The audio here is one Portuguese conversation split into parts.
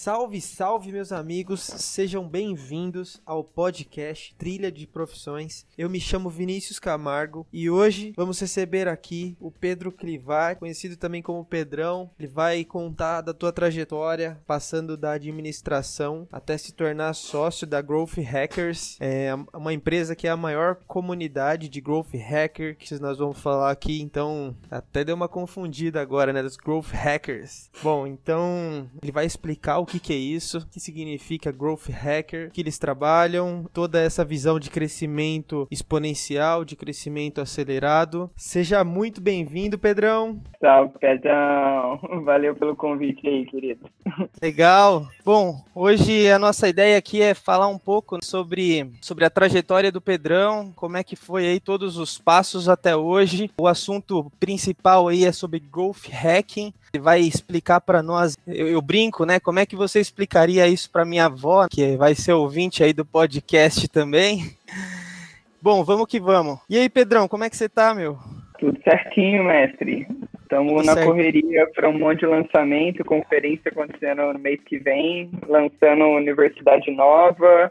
Salve, salve, meus amigos! Sejam bem-vindos ao podcast Trilha de Profissões. Eu me chamo Vinícius Camargo e hoje vamos receber aqui o Pedro Clivat, conhecido também como Pedrão. Ele vai contar da tua trajetória, passando da administração até se tornar sócio da Growth Hackers, é uma empresa que é a maior comunidade de Growth Hacker que nós vamos falar aqui. Então, até deu uma confundida agora, né, dos Growth Hackers. Bom, então ele vai explicar o que, que é isso, o que significa Growth Hacker, que eles trabalham, toda essa visão de crescimento exponencial, de crescimento acelerado. Seja muito bem-vindo, Pedrão. Salve, Pedrão. Valeu pelo convite aí, querido. Legal. Bom, hoje a nossa ideia aqui é falar um pouco sobre, sobre a trajetória do Pedrão, como é que foi aí todos os passos até hoje. O assunto principal aí é sobre Growth Hacking. Vai explicar para nós, eu, eu, brinco, né? Como é que você explicaria isso para minha avó, que vai ser ouvinte aí do podcast também? Bom, vamos que vamos. E aí, Pedrão, como é que você tá, meu? Tudo certinho, mestre. Estamos na certo. correria para um monte de lançamento, conferência acontecendo no mês que vem, lançando universidade nova,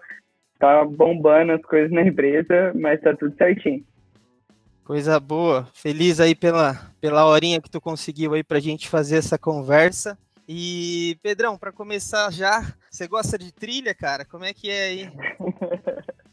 tá bombando as coisas na empresa, mas tá tudo certinho. Coisa boa. Feliz aí pela, pela horinha que tu conseguiu aí pra gente fazer essa conversa. E, Pedrão, para começar já, você gosta de trilha, cara? Como é que é aí?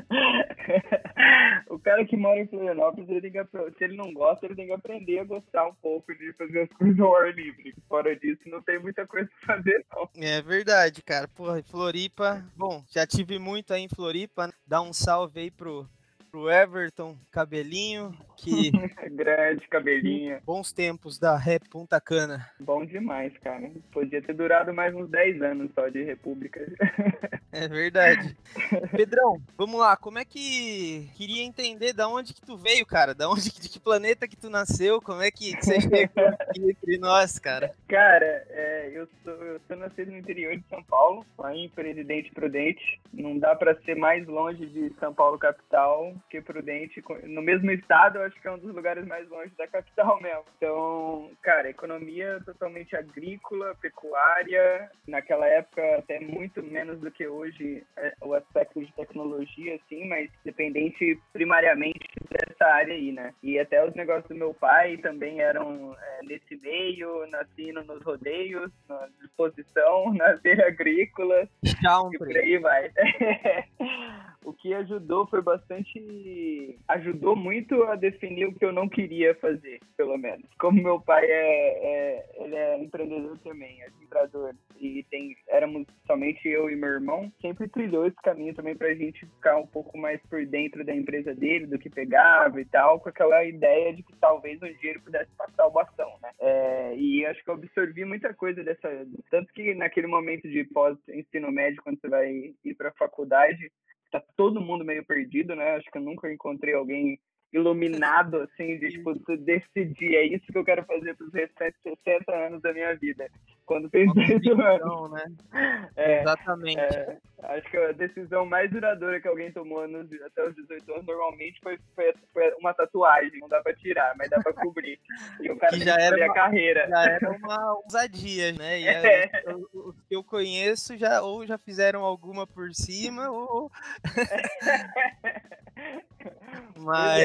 o cara que mora em Florianópolis, ele tem que, se ele não gosta, ele tem que aprender a gostar um pouco de fazer as coisas ao ar livre. Fora disso, não tem muita coisa pra fazer, não. É verdade, cara. Porra, Floripa, bom, já tive muito aí em Floripa. Né? Dá um salve aí pro pro Everton Cabelinho, que. Grande cabelinho. Bons tempos da Rap Punta Cana. Bom demais, cara. Podia ter durado mais uns 10 anos só de República. É verdade. Pedrão, vamos lá. Como é que. Queria entender da onde que tu veio, cara? Da onde, de que planeta que tu nasceu? Como é que você chegou aqui entre nós, cara? Cara, é, eu, sou, eu sou nascido no interior de São Paulo, lá em Presidente Prudente. Não dá para ser mais longe de São Paulo capital que Prudente, no mesmo estado, eu acho que é um dos lugares mais longe da capital mesmo. Então, cara, economia totalmente agrícola, pecuária, naquela época até muito menos do que hoje é, o aspecto de tecnologia, assim, mas dependente primariamente dessa área aí, né? E até os negócios do meu pai também eram é, nesse meio, nascendo nos rodeios, na disposição, na feira agrícola, e por aí vai. o que ajudou foi bastante. Ajudou muito a definir o que eu não queria fazer, pelo menos. Como meu pai é, é ele é empreendedor também, é e tem, éramos somente eu e meu irmão, sempre trilhou esse caminho também pra gente ficar um pouco mais por dentro da empresa dele, do que pegava e tal, com aquela ideia de que talvez um dia ele pudesse passar o bastão, né? É, e acho que eu absorvi muita coisa dessa. Tanto que naquele momento de pós-ensino médio, quando você vai ir pra faculdade, tá todo mundo meio perdido, né? Acho que eu nunca encontrei alguém iluminado, assim, de, tipo, decidir, é isso que eu quero fazer para os restantes 60 anos da minha vida. Quando tem 18 anos. Né? É, Exatamente. É, acho que a decisão mais duradoura que alguém tomou nos, até os 18 anos, normalmente, foi, foi, uma tatuagem. Não dá para tirar, mas dá para cobrir. E o cara já era uma, a carreira. Já era uma ousadia, né? E é. os que eu conheço já ou já fizeram alguma por cima, ou... Mas.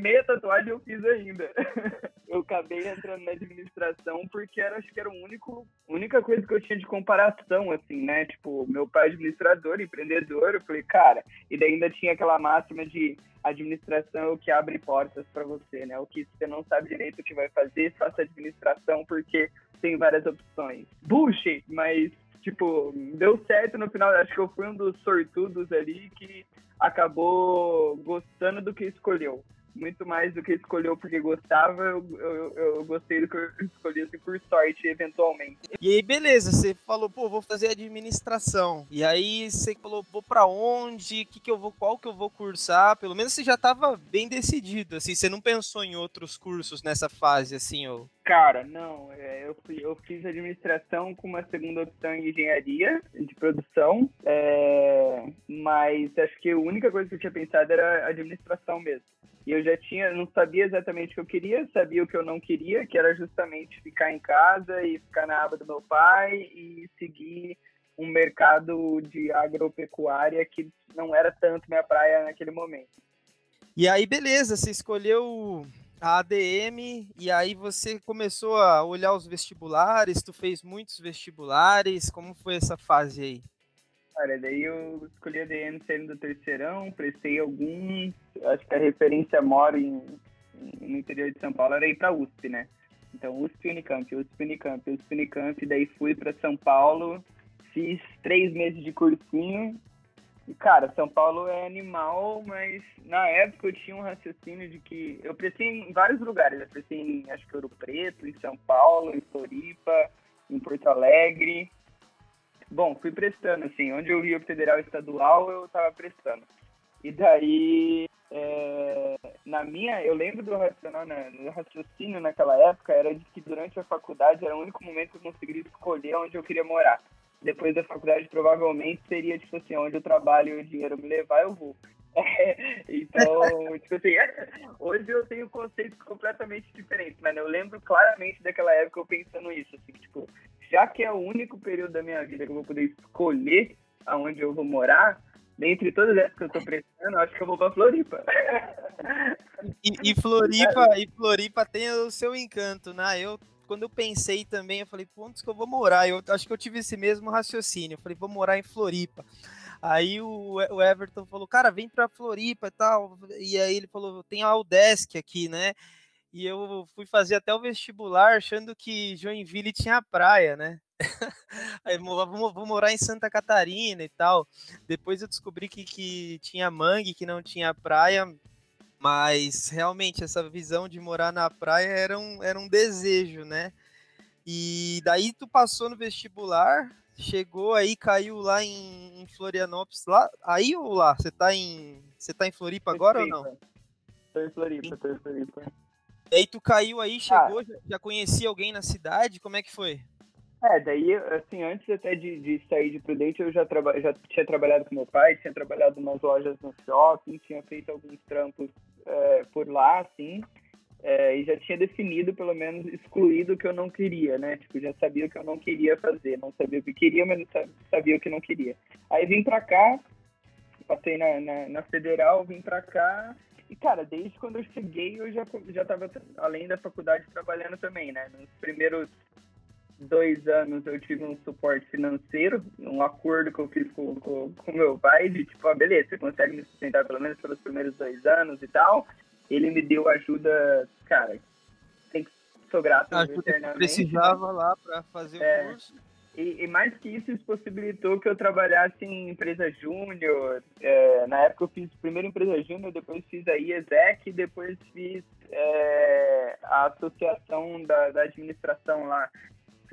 Meia tatuagem eu fiz ainda. eu acabei entrando na administração porque era, acho que era o único, única coisa que eu tinha de comparação, assim, né? Tipo, meu pai é administrador, empreendedor, eu falei, cara, e daí ainda tinha aquela máxima de administração é o que abre portas para você, né? O que você não sabe direito o que vai fazer, faça administração porque tem várias opções. Bullshit, mas tipo, deu certo no final. Acho que eu fui um dos sortudos ali que acabou gostando do que escolheu. Muito mais do que escolheu porque gostava, eu, eu, eu gostei do que eu escolhi assim, por sorte, eventualmente. E aí, beleza, você falou, pô, vou fazer administração. E aí você falou, vou para onde? Que que eu vou, qual que eu vou cursar? Pelo menos você já estava bem decidido, assim, você não pensou em outros cursos nessa fase, assim, ou... Cara, não. É, eu, eu fiz administração com uma segunda opção em engenharia de produção, é, mas acho que a única coisa que eu tinha pensado era administração mesmo. E eu já tinha, não sabia exatamente o que eu queria, sabia o que eu não queria, que era justamente ficar em casa e ficar na aba do meu pai e seguir um mercado de agropecuária que não era tanto minha praia naquele momento. E aí, beleza, você escolheu a ADM e aí você começou a olhar os vestibulares, tu fez muitos vestibulares, como foi essa fase aí? Cara, daí eu escolhi a saindo do terceirão, prestei alguns, acho que a referência mora em, no interior de São Paulo era ir para USP, né? Então, USP Unicamp, USP Unicamp, USP Unicamp, daí fui para São Paulo, fiz três meses de cursinho. E, cara, São Paulo é animal, mas na época eu tinha um raciocínio de que eu prestei em vários lugares. Eu prestei em, acho que Ouro Preto, em São Paulo, em Floripa, em Porto Alegre. Bom, fui prestando, assim, onde eu via o federal estadual, eu tava prestando. E daí, é, na minha, eu lembro do racional, né, do raciocínio naquela época, era de que durante a faculdade era o único momento que eu conseguiria escolher onde eu queria morar depois da faculdade provavelmente seria, tipo assim, onde eu trabalho e o dinheiro me levar, eu vou. É, então, tipo assim, hoje eu tenho conceitos completamente diferentes, mas eu lembro claramente daquela época eu pensando isso, assim, tipo, já que é o único período da minha vida que eu vou poder escolher aonde eu vou morar, dentre todas essas que eu tô prestando, acho que eu vou pra Floripa. E, e Floripa, e Floripa tem o seu encanto, né? Eu quando eu pensei também, eu falei, onde que eu vou morar? Eu acho que eu tive esse mesmo raciocínio. Eu falei, vou morar em Floripa. Aí o, o Everton falou, cara, vem pra Floripa e tal. E aí ele falou, tem a Aldesk aqui, né? E eu fui fazer até o vestibular achando que Joinville tinha praia, né? Aí vou, vou, morar em Santa Catarina e tal. Depois eu descobri que, que tinha mangue, que não tinha praia. Mas realmente essa visão de morar na praia era um, era um desejo, né? E daí tu passou no vestibular, chegou aí, caiu lá em, em Florianópolis, lá, aí ou lá? Você tá em, você tá em Floripa agora ou não? Tô em Floripa, tô em Floripa. E aí tu caiu aí, chegou, ah. já, já conhecia alguém na cidade, como é que foi? É, daí, assim, antes até de, de sair de Prudente, eu já, traba, já tinha trabalhado com meu pai, tinha trabalhado em umas lojas no shopping, tinha feito alguns trampos é, por lá, assim, é, e já tinha definido, pelo menos, excluído o que eu não queria, né? Tipo, já sabia o que eu não queria fazer, não sabia o que queria, mas sabia o que não queria. Aí vim pra cá, passei na, na, na Federal, vim pra cá, e, cara, desde quando eu cheguei, eu já, já tava, além da faculdade, trabalhando também, né? Nos primeiros dois anos eu tive um suporte financeiro, um acordo que eu fiz com, com, com meu pai, de tipo, ah, beleza, você consegue me sustentar pelo menos pelos primeiros dois anos e tal. Ele me deu ajuda, cara, tem que sou grato ajuda eternamente. precisava lá para fazer é, o curso. E, e, mais que isso, isso possibilitou que eu trabalhasse em empresa júnior. É, na época eu fiz primeiro empresa júnior, depois fiz a IESEC, depois fiz é, a associação da, da administração lá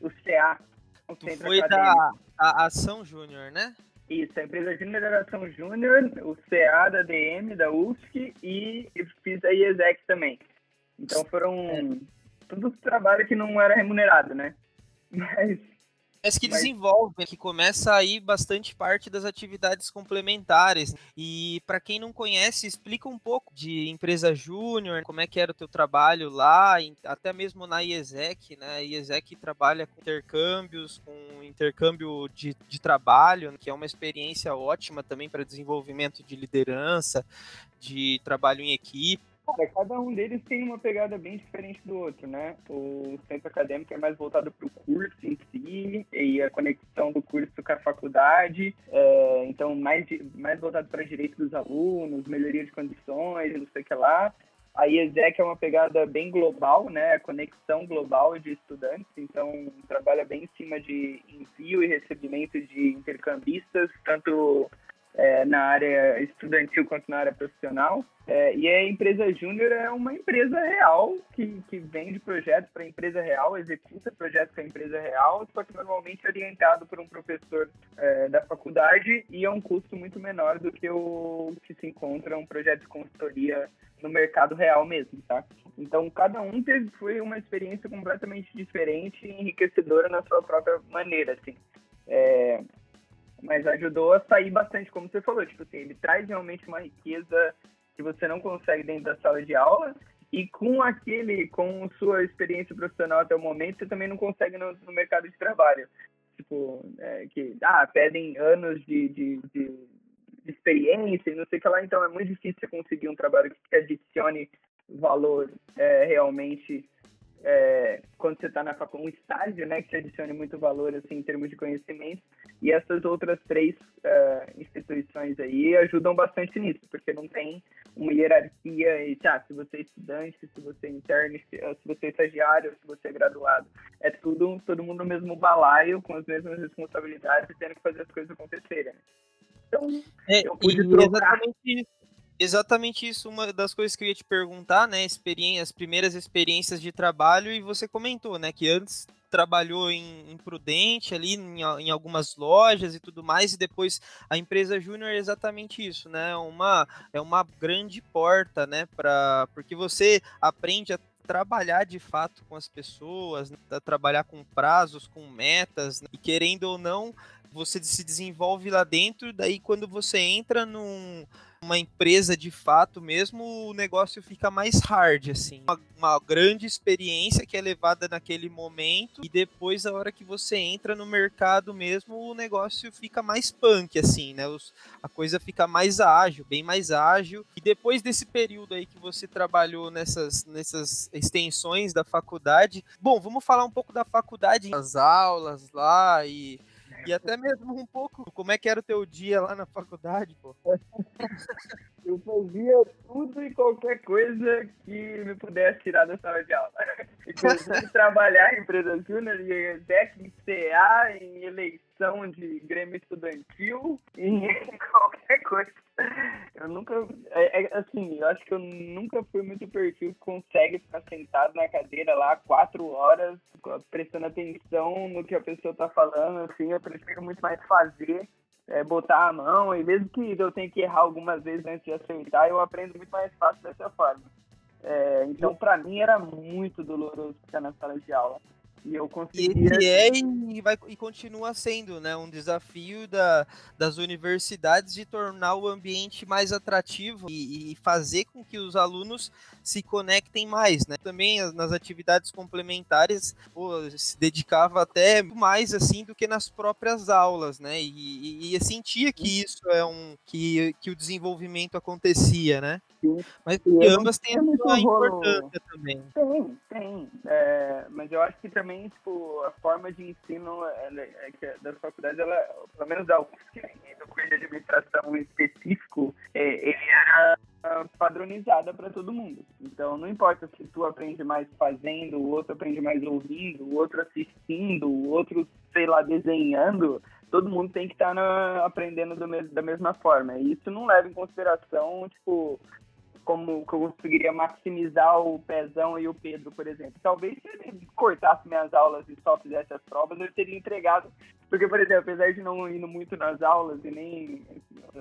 o CA. O tu foi da a Ação Júnior, né? Isso, a empresa Júnior da Ação Júnior, o CA da DM, da UFSC e fiz a IESEC também. Então foram é. todos trabalhos que não era remunerado, né? Mas mas que desenvolve, que começa aí bastante parte das atividades complementares. E para quem não conhece, explica um pouco de empresa júnior, como é que era o teu trabalho lá, até mesmo na IESEC, né? A IESEC trabalha com intercâmbios, com intercâmbio de, de trabalho, que é uma experiência ótima também para desenvolvimento de liderança, de trabalho em equipe. Cara, cada um deles tem uma pegada bem diferente do outro, né? O centro acadêmico é mais voltado para o curso em si e a conexão do curso com a faculdade, é, então mais, mais voltado para direito dos alunos, melhoria de condições, não sei o que lá. A IESEC é uma pegada bem global, né? A conexão global de estudantes, então trabalha bem em cima de envio e recebimento de intercambistas, tanto é, na área estudantil quanto na área profissional. É, e a empresa júnior é uma empresa real que, que vende projetos para a empresa real, executa projetos para a empresa real, só que normalmente é orientado por um professor é, da faculdade e é um custo muito menor do que o que se encontra um projeto de consultoria no mercado real mesmo, tá? Então, cada um teve, foi uma experiência completamente diferente e enriquecedora na sua própria maneira, assim. É, mas ajudou a sair bastante, como você falou, tipo assim, ele traz realmente uma riqueza que você não consegue dentro da sala de aula e com aquele, com sua experiência profissional até o momento, você também não consegue no, no mercado de trabalho. tipo, é, que ah, pedem anos de, de, de, experiência e não sei o que lá, então é muito difícil conseguir um trabalho que adicione valor é, realmente é, quando você está na faculdade, um estágio, né, que te adicione muito valor, assim, em termos de conhecimento, e essas outras três uh, instituições aí ajudam bastante nisso, porque não tem uma hierarquia e, tá, se você é estudante, se você é interno, se, você é estagiário, se você é graduado, é tudo, todo mundo no mesmo balaio, com as mesmas responsabilidades, tendo que fazer as coisas acontecerem. Então, é, eu pude trocar... Exatamente isso exatamente isso, uma das coisas que eu ia te perguntar, né? Experiência, as primeiras experiências de trabalho, e você comentou, né? Que antes trabalhou em, em Prudente ali em, em, algumas lojas e tudo mais e depois a empresa Júnior é exatamente isso né uma é uma grande porta né para porque você aprende a trabalhar de fato com as pessoas né, a trabalhar com prazos com metas né, e querendo ou não você se desenvolve lá dentro daí quando você entra num uma empresa de fato mesmo, o negócio fica mais hard, assim. Uma, uma, grande experiência que é levada naquele momento e depois, a hora que você entra no mercado mesmo, o negócio fica mais punk, assim, né? Os, a coisa fica mais ágil, bem mais ágil. E depois desse período aí que você trabalhou nessas, nessas extensões da faculdade, bom, vamos falar um pouco da faculdade, as aulas lá e e até mesmo um pouco como é que era o teu dia lá na faculdade, pô. Eu fazia tudo e qualquer coisa que me pudesse tirar da sala de aula. Inclusive trabalhar em empresa júnior, em técnico CA, em eleição de grêmio estudantil, em qualquer coisa. Eu nunca. É, é, assim, eu acho que eu nunca fui muito perfil que consegue ficar sentado na cadeira lá quatro horas, prestando atenção no que a pessoa tá falando, assim, eu prefiro muito mais fazer. É, botar a mão, e mesmo que eu tenha que errar algumas vezes antes de aceitar, eu aprendo muito mais fácil dessa forma. É, então, para mim, era muito doloroso ficar na sala de aula. E eu conseguia... E é e, vai, e continua sendo né, um desafio da, das universidades de tornar o ambiente mais atrativo e, e, fazer com que os alunos se conectem mais. Né? Também nas atividades complementares pô, se dedicava até mais assim do que nas próprias aulas, né? E, e, e sentia que isso é um que, que o desenvolvimento acontecia, né? Sim. Mas e ambas têm a sua importância também. Tem, tem. É, mas eu acho que também, tipo, a forma de ensino é, é, é, das faculdades, ela, pelo menos da UFSC, do curso de administração específico, é, ele era padronizada para todo mundo. Então, não importa se tu aprende mais fazendo, o outro aprende mais ouvindo, o outro assistindo, o outro, sei lá, desenhando, todo mundo tem que estar tá aprendendo do, da mesma forma. E isso não leva em consideração, tipo, como que eu conseguiria maximizar o Pezão e o Pedro, por exemplo. Talvez se ele cortasse minhas aulas e só fizesse as provas, eu teria entregado. Porque, por exemplo, apesar de não ir muito nas aulas e nem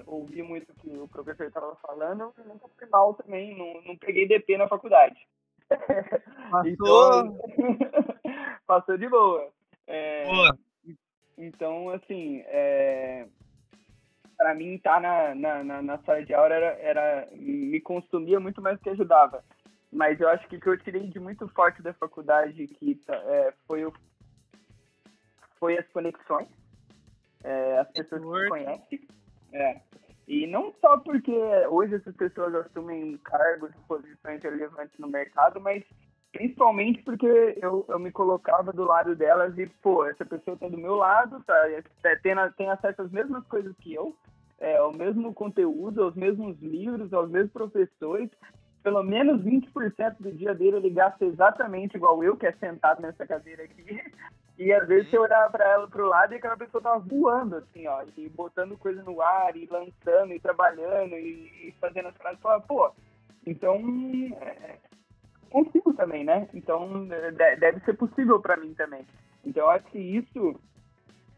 ouvir muito o que o professor estava falando, eu nunca fui mal também, não, não peguei DP na faculdade. Passou, então, passou de boa. É, boa. Então, assim, é, para mim estar tá na, na, na, na, sala de aula era, era me consumia muito mais do que ajudava. Mas eu acho que o que eu tirei de muito forte da faculdade que é, foi o foi as conexões, é, as pessoas que se conhecem. É. E não só porque hoje essas pessoas assumem cargos e posições relevantes no mercado, mas principalmente porque eu, eu me colocava do lado delas e, pô, essa pessoa tá do meu lado, tá, é, tem, tem acesso às mesmas coisas que eu, é, ao mesmo conteúdo, aos mesmos livros, aos mesmos professores. Pelo menos 20% do dia dele ele gasta exatamente igual eu, que é sentado nessa cadeira aqui. E às vezes você olhava para ela pro lado e aquela pessoa tava voando, assim, ó, e botando coisa no ar, e lançando, e trabalhando, e, fazendo as coisas. Pô, então, é, consigo também, né? Então, deve ser possível para mim também. Então, eu acho que isso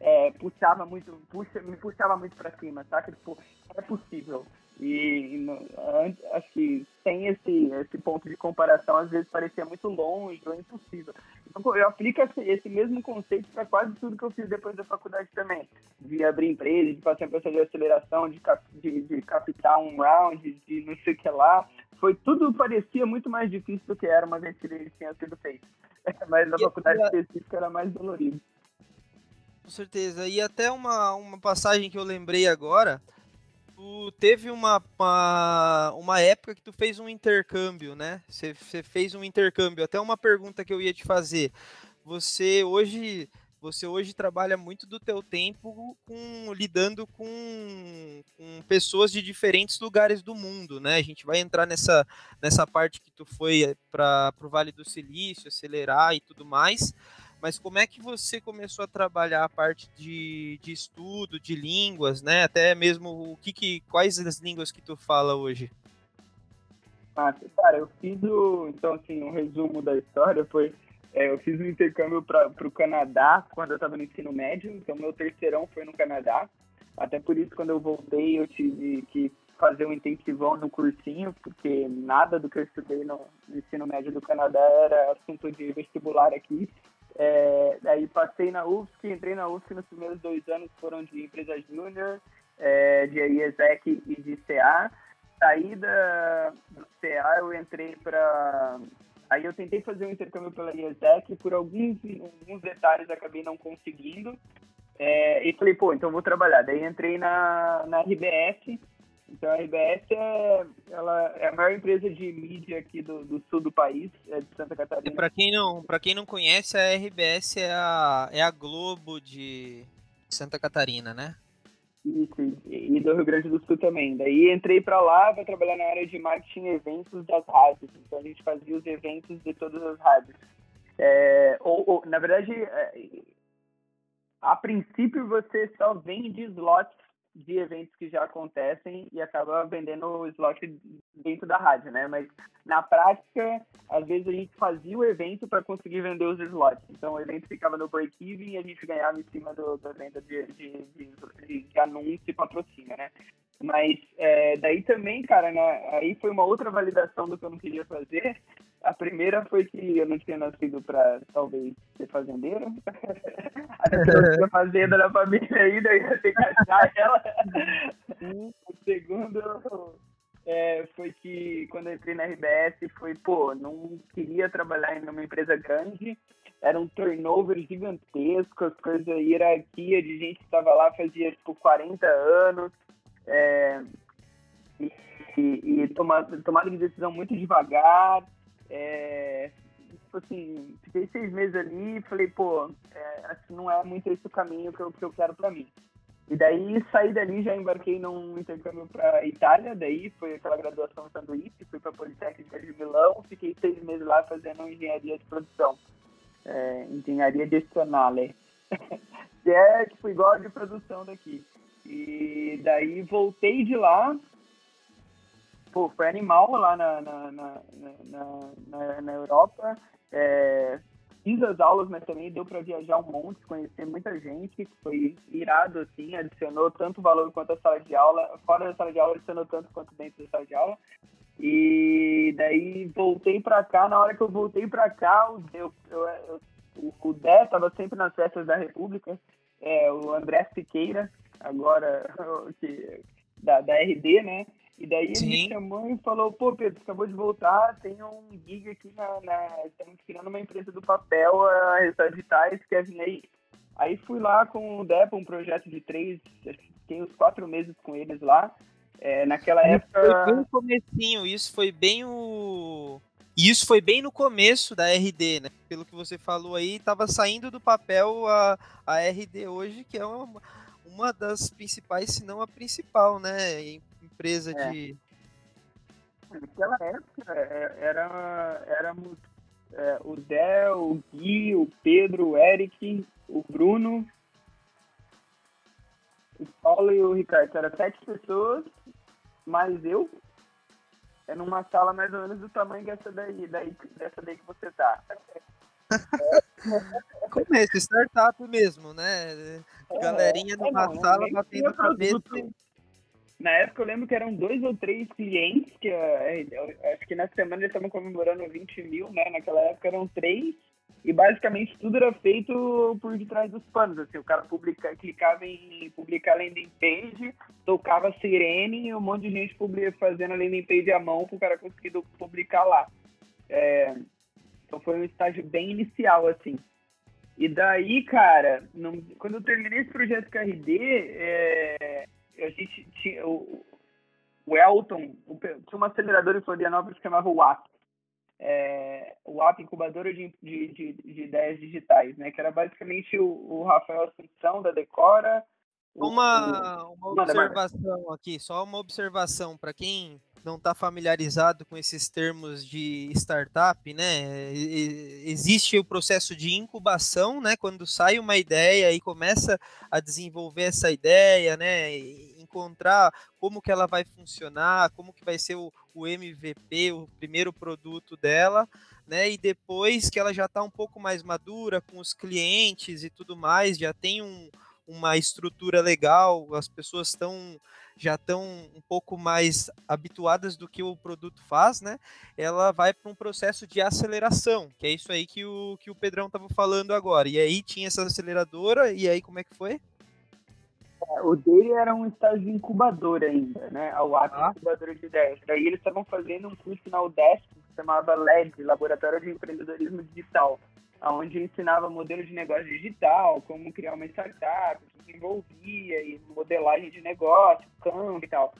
é, puxava muito, puxa, me puxava muito para cima, saca? Tipo, é possível. E, e acho que sem esse, esse ponto de comparação, às vezes parecia muito longe ou impossível. Então, eu aplico esse, esse mesmo conceito para quase tudo que eu fiz depois da faculdade também. De abrir empresa, de passar em processo de aceleração, de, cap, de, de captar um round, de não sei o que lá. Foi tudo parecia muito mais difícil do que era uma vez que ele tinha sido feito. Mas na faculdade específica era mais dolorido. Com certeza. E até uma, uma passagem que eu lembrei agora, tu teve uma, uma, uma época que tu fez um intercâmbio, né? Você, você fez um intercâmbio. Até uma pergunta que eu ia te fazer. Você hoje você hoje trabalha muito do teu tempo com lidando com, com, pessoas de diferentes lugares do mundo, né? A gente vai entrar nessa, nessa parte que tu foi para o Vale do Silício, acelerar e tudo mais. Mas como é que você começou a trabalhar a parte de, de estudo, de línguas, né? Até mesmo o que, que quais as línguas que tu fala hoje? Ah, cara, eu fiz o então assim um resumo da história foi é, eu fiz um intercâmbio para o Canadá quando eu estava no ensino médio, então meu terceirão foi no Canadá. Até por isso, quando eu voltei, eu tive que fazer um intensivão no cursinho, porque nada do que eu estudei no, no ensino médio do Canadá era assunto de vestibular aqui. É, daí passei na UFSC, entrei na UFSC nos primeiros dois anos foram de empresa júnior, é, de IESEC e de CA. Saí da CA, eu entrei para Aí eu tentei fazer um intercâmbio pela IESEC, por alguns, alguns detalhes acabei não conseguindo. É, e falei, pô, então vou trabalhar. Daí entrei na, na RBS. Então a RBS é, ela é a maior empresa de mídia aqui do, do sul do país, é de Santa Catarina. Para quem não, para quem não conhece, a RBS é a, é a Globo de Santa Catarina, né? Isso, e do Rio Grande do Sul também. Daí entrei para lá para trabalhar na área de marketing eventos das rádios. Então a gente fazia os eventos de todas as rádios. É, ou, ou, na verdade, é, a princípio você só vende slots de eventos que já acontecem e acaba vendendo o slot dentro da rádio, né? Mas na prática, às vezes a gente fazia o evento para conseguir vender os slots. Então o evento ficava no break-even e a gente ganhava em cima do, da venda de, de, de, de anúncio e patrocínio, né? Mas é, daí também, cara, né, aí foi uma outra validação do que eu não queria fazer. A primeira foi que eu não tinha nascido para talvez ser fazendeiro. a fazenda da família ainda ia ter que achar ela. o segundo é, foi que quando eu entrei na RBS foi, pô, não queria trabalhar em uma empresa grande. Era um turnover gigantesco, as coisas, hierarquia de gente que estava lá fazia tipo 40 anos é, e, e tomada, tomada de decisão muito devagar. É, tipo assim, fiquei seis meses ali e falei, pô, é, acho que não é muito esse o caminho que eu, que eu quero para mim. E daí saí dali, já embarquei num intercâmbio para Itália, daí foi aquela graduação Sanduíche, fui para a Politécnica de Milão, fiquei seis meses lá fazendo engenharia de produção, é, engenharia gestionale, que é tipo igual a de produção daqui. E daí voltei de lá. Pô, foi animal lá na, na, na, na, na Europa. É, fiz as aulas, mas também deu para viajar um monte, conhecer muita gente. Foi irado, assim, adicionou tanto valor quanto a sala de aula. Fora da sala de aula, adicionou tanto quanto dentro da sala de aula. E daí voltei para cá. Na hora que eu voltei para cá, eu, eu, eu, o Dé estava sempre nas festas da República, é, o André Siqueira agora que, da, da RD, né? E daí Sim. ele me chamou e falou, pô, Pedro, acabou de voltar, tem um gig aqui na, na estamos criando uma empresa do papel, a Resultados Digitais, quer vir aí? Aí fui lá com o Depo, um projeto de três, fiquei uns quatro meses com eles lá. É, naquela época. Foi bem comecinho, isso foi bem o. Isso foi bem no começo da RD, né? Pelo que você falou aí, estava saindo do papel a, a RD hoje, que é uma, uma das principais, se não a principal, né? Empresa é. de. Naquela época é, era, éramos é, o Zé, o Gui, o Pedro, o Eric, o Bruno, o Paulo e o Ricardo. Era sete pessoas, mais eu. É numa sala mais ou menos do tamanho dessa daí, daí dessa daí que você tá. Começo, startup mesmo, né? É, Galerinha numa é, sala é, batendo cabeça. Na época eu lembro que eram dois ou três clientes, que é, acho que na semana eles estavam comemorando 20 mil, né? Naquela época eram três, e basicamente tudo era feito por detrás dos panos. Assim, o cara publica, clicava em publicar landing page, tocava sirene e um monte de gente publica, fazendo a landing page à mão para o cara conseguir publicar lá. É, então foi um estágio bem inicial, assim. E daí, cara, não, quando eu terminei esse projeto KRD, é, a gente tinha o, o Elton, o, tinha uma aceleradora em Florianópolis que chamava WAP. É, o WAP, Incubadora de, de, de, de, Ideias Digitais, né? Que era basicamente o, o Rafael Assunção da Decora. Uma, uma observação aqui, só uma observação para quem não está familiarizado com esses termos de startup, né? Existe o processo de incubação, né? Quando sai uma ideia e começa a desenvolver essa ideia, né? Encontrar como que ela vai funcionar, como que vai ser o, MVP, o primeiro produto dela, né? E depois que ela já está um pouco mais madura com os clientes e tudo mais, já tem um, uma estrutura legal, as pessoas estão já estão um pouco mais habituadas do que o produto faz, né? Ela vai para um processo de aceleração, que é isso aí que o, que o Pedrão estava falando agora. E aí tinha essa aceleradora, e aí como é que foi? É, o dele era um estágio de incubadora ainda, né? A UAP ah. incubadora de ideias. Daí eles estavam fazendo um curso na UDESC que se chamava LED, Laboratório de Empreendedorismo Digital onde ensinava modelo de negócio digital, como criar uma startup, o que envolvia, e modelagem de negócio, câmbio e tal.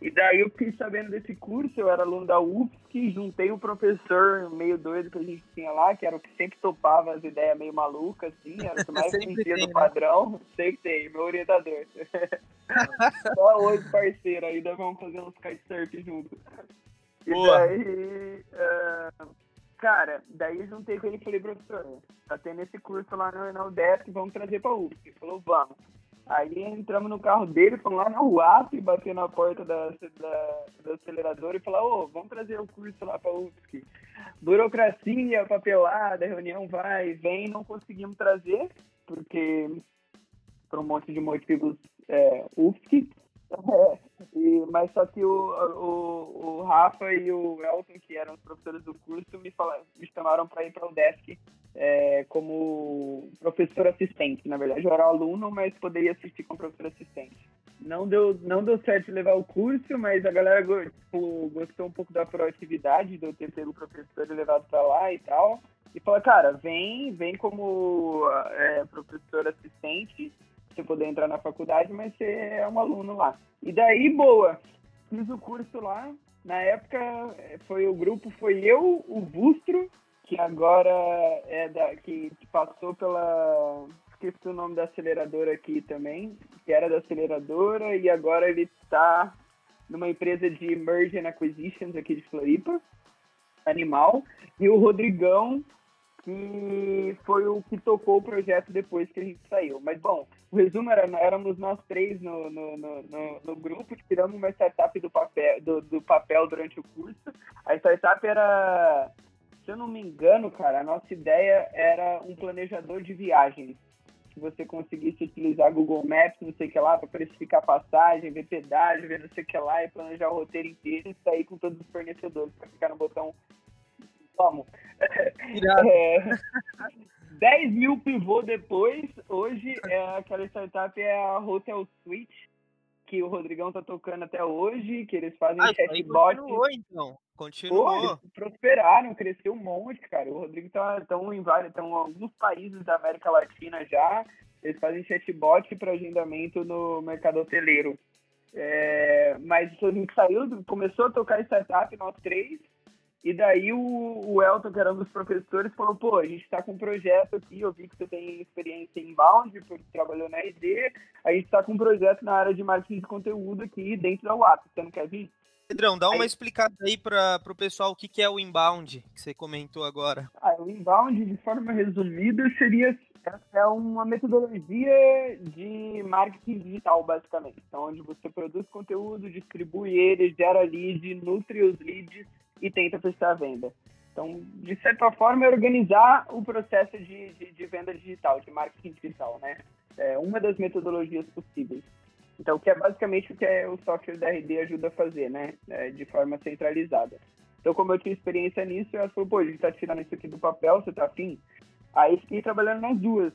E daí eu fiquei sabendo desse curso, eu era aluno da UFSC, juntei o um professor meio doido que a gente tinha lá, que era o que sempre topava as ideias meio malucas, assim, era o que mais sentia do né? padrão. Sempre tem, meu orientador. Só hoje, parceiro, ainda vamos fazer uns kitesurf juntos. E Boa. daí... Uh Cara, daí juntei com ele e falei, professor, tá tendo esse curso lá no, na UDESC, vamos trazer pra UFSC. Ele falou, vamos. Aí entramos no carro dele, fomos lá na UAP, bater na porta da, da, do acelerador e falar, ô, vamos trazer o curso lá pra UFSC. Burocracia, papelada, reunião vai, vem, não conseguimos trazer, porque por um monte de motivos é, UFSC. E, mas só que o, o, o Rafa e o Elton, que eram os professores do curso, me, falaram, me chamaram para ir para o desk é, como professor assistente. Na verdade, eu era aluno, mas poderia assistir como professor assistente. Não deu, não deu certo levar o curso, mas a galera tipo, gostou um pouco da proatividade de eu ter pego o professor e levado para lá e tal. E falou, cara, vem, vem como é, professor assistente você poder entrar na faculdade, mas você é um aluno lá. E daí, boa, fiz o curso lá. Na época, foi o grupo, foi eu, o Bustro, que agora é da. que, passou pela. Esqueci o nome da aceleradora aqui também, que era da aceleradora, e agora ele está numa empresa de Merge and Acquisitions aqui de Floripa, Animal, e o Rodrigão, que foi o que tocou o projeto depois que a gente saiu. Mas, bom, o resumo era, éramos nós três no, no, no, no grupo, tiramos uma startup do papel, do, do, papel durante o curso. A startup era, se eu não me engano, cara, a nossa ideia era um planejador de viagens. Que você conseguisse utilizar Google Maps, não sei o que lá, para precificar passagem, ver pedágio, ver não sei o que lá, e planejar o roteiro inteiro e sair com todos os fornecedores para ficar no botão Vamos. É, 10 mil pivô depois, hoje é aquela startup é a Hotel Suite, que o Rodrigão tá tocando até hoje, que eles fazem ah, chatbot. Continuou, então. Continuou. Pô, prosperaram, cresceu um monte, cara. O Rodrigo tá tão em vários, estão alguns países da América Latina já. Eles fazem chatbot para agendamento no mercado hoteleiro. É, mas a gente saiu, começou a tocar startup, nós três, e daí o, o Elton, que era um dos professores, falou, pô, a gente está com um projeto aqui, eu vi que você tem experiência em inbound, porque trabalhou na ID, a gente está com um projeto na área de marketing de conteúdo aqui dentro da UAP, você não quer vir? Pedrão, dá uma aí, explicada aí para o pessoal o que, que é o inbound, que você comentou agora. Ah, o inbound, de forma resumida, seria é uma metodologia de marketing digital, basicamente. Então, onde você produz conteúdo, distribui ele, gera lead, nutre os leads e tenta prestar a venda. Então, de certa forma, é organizar o processo de, de, de venda digital, de marketing digital, né? É uma das metodologias possíveis. Então, que é basicamente o que é o software da RD ajuda a fazer, né? É, de forma centralizada. Então, como eu tinha experiência nisso, eu falei, pô, a gente tá tirando isso aqui do papel, você tá afim? Aí fiquei trabalhando nas duas.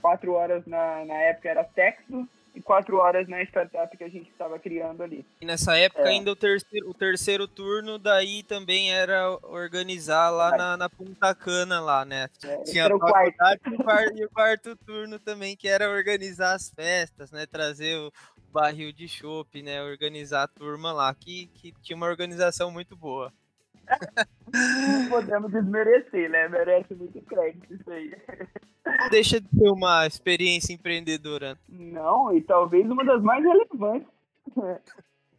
Quatro horas na, na época era Texto, quatro horas na startup que a gente estava criando ali. E nessa época é. ainda o terceiro, o terceiro turno daí também era organizar lá na, na Punta Cana lá, né? É, Tinha a quarto. E o quarto turno também, que era organizar as festas, né? Trazer o barril de chopp, né? Organizar a turma lá, que, que tinha uma organização muito boa. Não podemos desmerecer, né? Merece muito crédito isso aí. Deixa de ser uma experiência empreendedora. Não, e talvez uma das mais relevantes.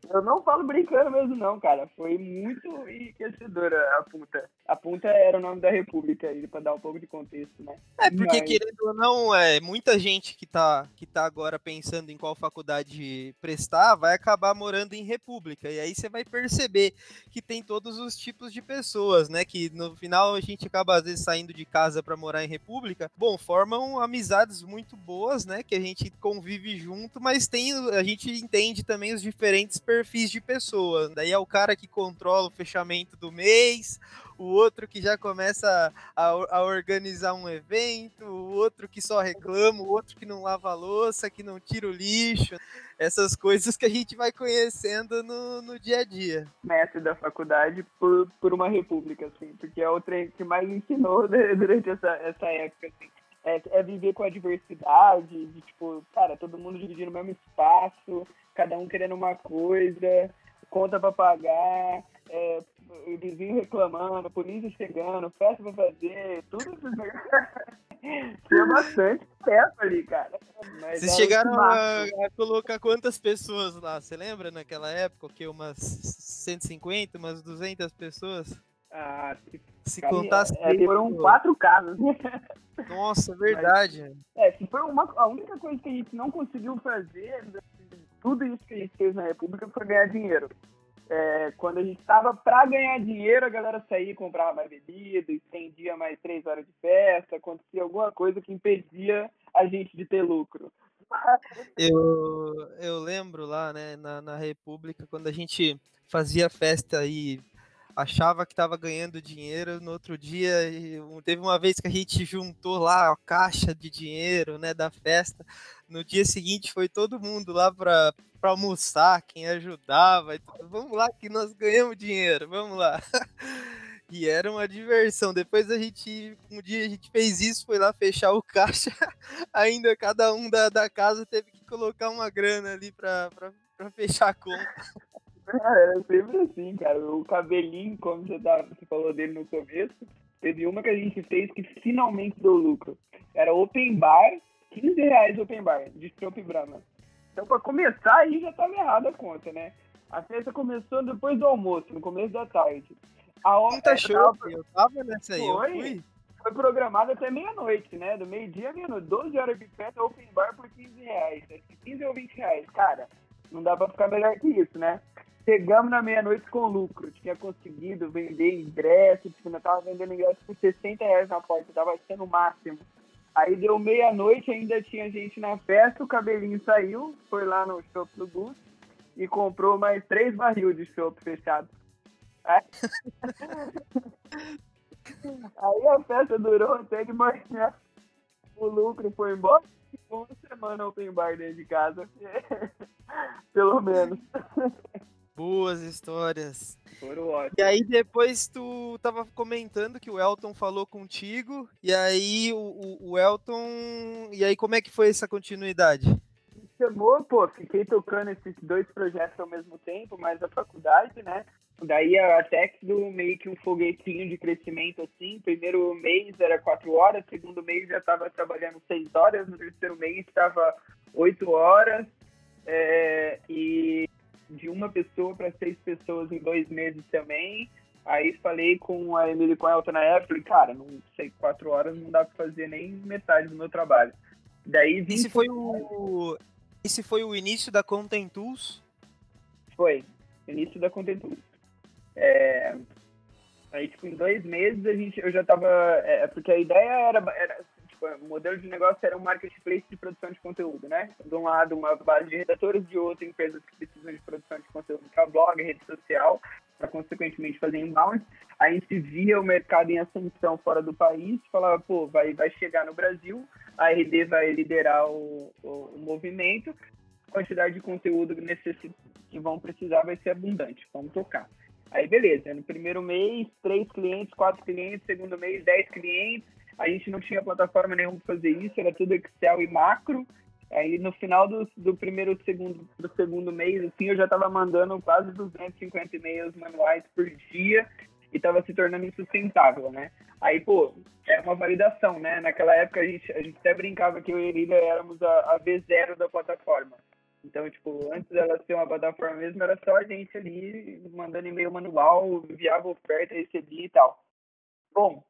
Eu não falo brincando mesmo, não, cara. Foi muito enriquecedora a punta. A punta era o nome da república aí, pra dar um pouco de contexto, né? É, porque Mas... querendo ou não, é, muita gente que tá, que tá agora pensando em qual faculdade prestar vai acabar morando em república. E aí você vai perceber que tem todos os tipos de pessoas, né? Que no final a gente acaba às vezes saindo de casa para morar em república. Bom, formam amizades muito boas, né? Que a gente convive junto, mas tem a gente entende também os diferentes perfis de pessoas. Daí é o cara que controla o fechamento do mês, o outro que já começa a, a, organizar um evento, o outro que só reclama, o outro que não lava a louça, que não tira o lixo. Essas coisas que a gente vai conhecendo no, no dia a dia. Mestre da faculdade por, por uma república, assim, porque é o trem que mais ensinou durante essa, essa época, assim. É, é, viver com a diversidade, de tipo, cara, todo mundo dividindo o mesmo espaço, cada um querendo uma coisa, conta para pagar, é, vizinho reclamando, polícia chegando, festa pra fazer, tudo isso. Tinha bastante festa ali, cara. Mas Vocês chegaram a, a, colocar quantas pessoas lá? Você lembra naquela época? O que? Umas 150, umas 200 pessoas? Ah, se, se contasse. É, foram quatro casas. Nossa, verdade. Mas, é, se foi uma, a única coisa que a gente não conseguiu fazer tudo isso que a gente fez na República foi ganhar dinheiro. É, quando a gente estava para ganhar dinheiro, a galera saía e comprava mais bebida, estendia mais três horas de festa, acontecia alguma coisa que impedia a gente de ter lucro. Eu, eu lembro lá, né, na, na República, quando a gente fazia festa aí achava que estava ganhando dinheiro, no outro dia teve uma vez que a gente juntou lá a caixa de dinheiro, né, da festa. No dia seguinte foi todo mundo lá para almoçar, quem ajudava, vamos lá que nós ganhamos dinheiro, vamos lá. E era uma diversão. Depois a gente, um dia a gente fez isso, foi lá fechar o caixa. Ainda cada um da, da casa teve que colocar uma grana ali para fechar a conta. Ah, era sempre assim, cara. O cabelinho, como você, tá, você falou dele no começo, teve uma que a gente fez que finalmente deu lucro. Era open bar, 15 reais open bar, de Chopp Brahma. Então, pra começar, aí já tava errada a conta, né? A festa começou depois do almoço, no começo da tarde. A hora show, tava... eu tava nessa aí, foi. Foi programado até meia-noite, né? Do meio-dia à meia-noite. 12 horas de festa, open bar por 15 reais. 15 ou 20 reais. Cara, não dá pra ficar melhor que isso, né? Chegamos na meia-noite com lucro. Tinha conseguido vender ingresso, tipo, eu tava vendendo ingresso por 60 reais na porta, tava sendo o máximo. Aí deu meia-noite, ainda tinha gente na festa, o cabelinho saiu, foi lá no shopping do Gus e comprou mais três barril de chopp fechado. Aí... Aí a festa durou até de manhã. O lucro foi embora. Uma semana open bar dentro de casa. Pelo menos. Boas histórias. Foram ótimas. E aí depois tu tava comentando que o Elton falou contigo, e aí o, o, o Elton. E aí como é que foi essa continuidade? Me chamou, pô, fiquei tocando esses dois projetos ao mesmo tempo, mas a faculdade, né? Daí a Texdo meio que um foguetinho de crescimento assim. Primeiro mês era quatro horas, segundo mês já estava trabalhando seis horas, no terceiro mês estava oito horas. É, e de uma pessoa para seis pessoas em dois meses também. Aí falei com a Emília e com a Elton na época, falei, cara, não sei, quatro horas não dá para fazer nem metade do meu trabalho. Daí vim Esse foi o esse foi o início da Content Tools? Foi, início da Content Tools. É... Aí, tipo, em dois meses a gente, eu já tava. É, porque a ideia era, era o modelo de negócio era um marketplace de produção de conteúdo, né? De um lado, uma base de redatores, de outro, empresas que precisam de produção de conteúdo para blog, rede social, para consequentemente fazer inbound. A gente via o mercado em ascensão fora do país, falava, pô, vai, vai chegar no Brasil, a RD vai liderar o, o, o movimento, quantidade de conteúdo que vão precisar vai ser abundante. Vamos tocar. Aí, beleza. No primeiro mês, três clientes, quatro clientes. Segundo mês, dez clientes. A gente não tinha plataforma nenhuma para fazer isso, era tudo Excel e macro. Aí, no final do, do primeiro segundo, do segundo mês, assim, eu já estava mandando quase 250 e-mails manuais por dia e estava se tornando insustentável, né? Aí, pô, é uma validação, né? Naquela época a gente, a gente até brincava que eu e Emília éramos a, a V0 da plataforma. Então, tipo, antes dela ser uma plataforma mesmo, era só a gente ali mandando e-mail manual, enviava oferta, recebia e tal. Bom,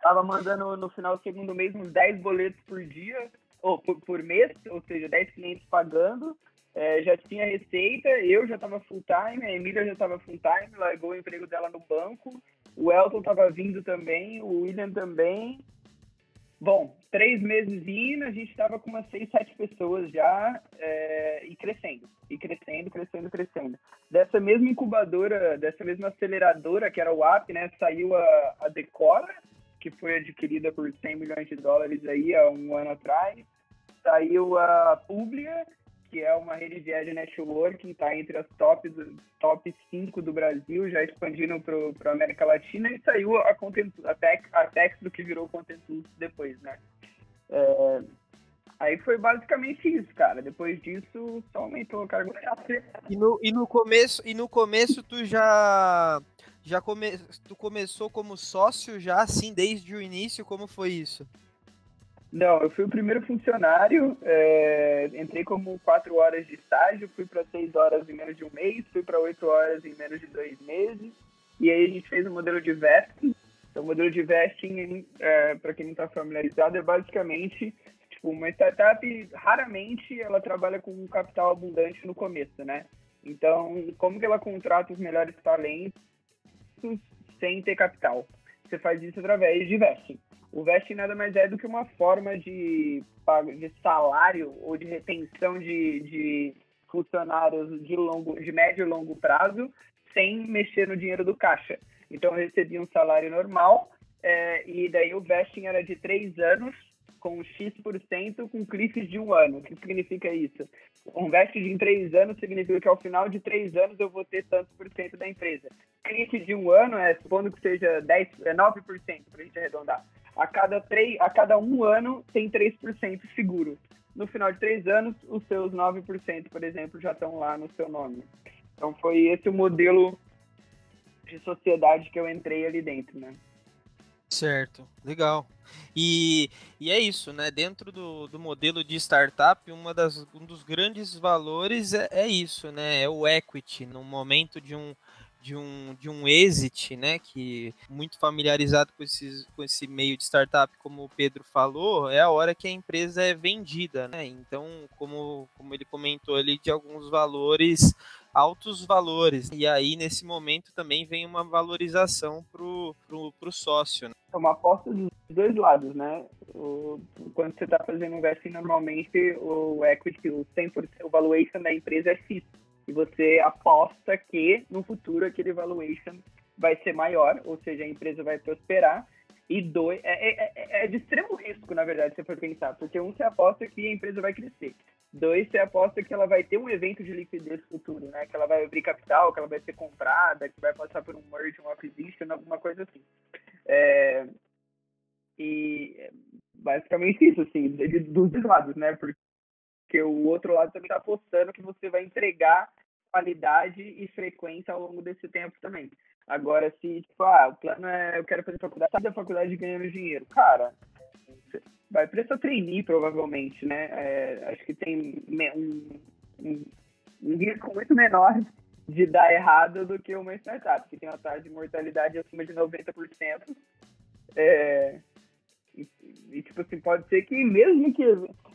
tava mandando no final do segundo mês uns 10 boletos por dia, ou por, por mês, ou seja, 10 clientes pagando. É, já tinha receita, eu já estava full time, a Emília já estava full time, largou o emprego dela no banco, o Elton estava vindo também, o William também. Bom, três meses indo, a gente estava com umas seis, sete pessoas já é, e crescendo, e crescendo, crescendo, crescendo. Dessa mesma incubadora, dessa mesma aceleradora que era o App, né, saiu a, a Decora, que foi adquirida por 100 milhões de dólares aí há um ano atrás. Saiu a Publia, que é uma rede de networking, está entre as top, top 5 do Brasil, já expandindo para a América Latina, e saiu a, Content, a, Tex, a Texto, que virou Contentus depois, né? É, aí foi basicamente isso, cara. Depois disso, só aumentou a carga e no, e no começo E no começo tu já... Já come, tu começou como sócio já, assim, desde o início? Como foi isso? Não, eu fui o primeiro funcionário, é, entrei como quatro horas de estágio, fui para seis horas em menos de um mês, fui para oito horas em menos de dois meses, e aí a gente fez o um modelo de vesting. Então, o modelo de vesting, é, para quem não está familiarizado, é basicamente tipo, uma startup, raramente ela trabalha com um capital abundante no começo, né? Então, como que ela contrata os melhores talentos sem ter capital? Você faz isso através de vesting. O vesting nada mais é do que uma forma de, de salário ou de retenção de, de funcionários de, longo, de médio e longo prazo sem mexer no dinheiro do caixa. Então, eu recebia um salário normal é, e daí o vesting era de três anos com X% com cliffs de um ano. O que significa isso? Um vesting de três anos significa que ao final de três anos eu vou ter tantos por cento da empresa. Cliff de um ano é, supondo que seja 10, é 9%, para a gente arredondar a cada, três, a cada um ano tem 3% seguro. No final de três anos, os seus 9%, por exemplo, já estão lá no seu nome. Então foi esse o modelo de sociedade que eu entrei ali dentro, né? Certo, legal. E, e é isso, né? Dentro do, do modelo de startup, uma das, um dos grandes valores é, é isso, né? É o equity. No momento de um, de um, de um exit, né, que muito familiarizado com, esses, com esse meio de startup, como o Pedro falou, é a hora que a empresa é vendida, né? Então, como, como ele comentou ali, de alguns valores, altos valores. E aí, nesse momento, também vem uma valorização pro, pro, pro sócio. Né? É uma aposta dos dois lados, né? O, quando você está fazendo investing, normalmente o equity, o 100%, o valuation da empresa é fixo e você aposta que no futuro aquele valuation vai ser maior, ou seja, a empresa vai prosperar. E dois, é, é, é, é de extremo risco, na verdade, se for pensar, porque um, você aposta que a empresa vai crescer. Dois, você aposta que ela vai ter um evento de liquidez futuro, né? Que ela vai abrir capital, que ela vai ser comprada, que vai passar por um merge, um acquisition, alguma coisa assim. É... E basicamente isso, assim, dos dois lados, né? Porque o outro lado também está apostando que você vai entregar qualidade e frequência ao longo desse tempo também. Agora, se, tipo, ah, o plano é eu quero fazer faculdade, da faculdade ganhando dinheiro. Cara, vai essa trainee, provavelmente, né? É, acho que tem um, um, um risco muito menor de dar errado do que uma startup, que tem uma taxa de mortalidade acima de 90%. É, e, e, tipo assim, pode ser que mesmo que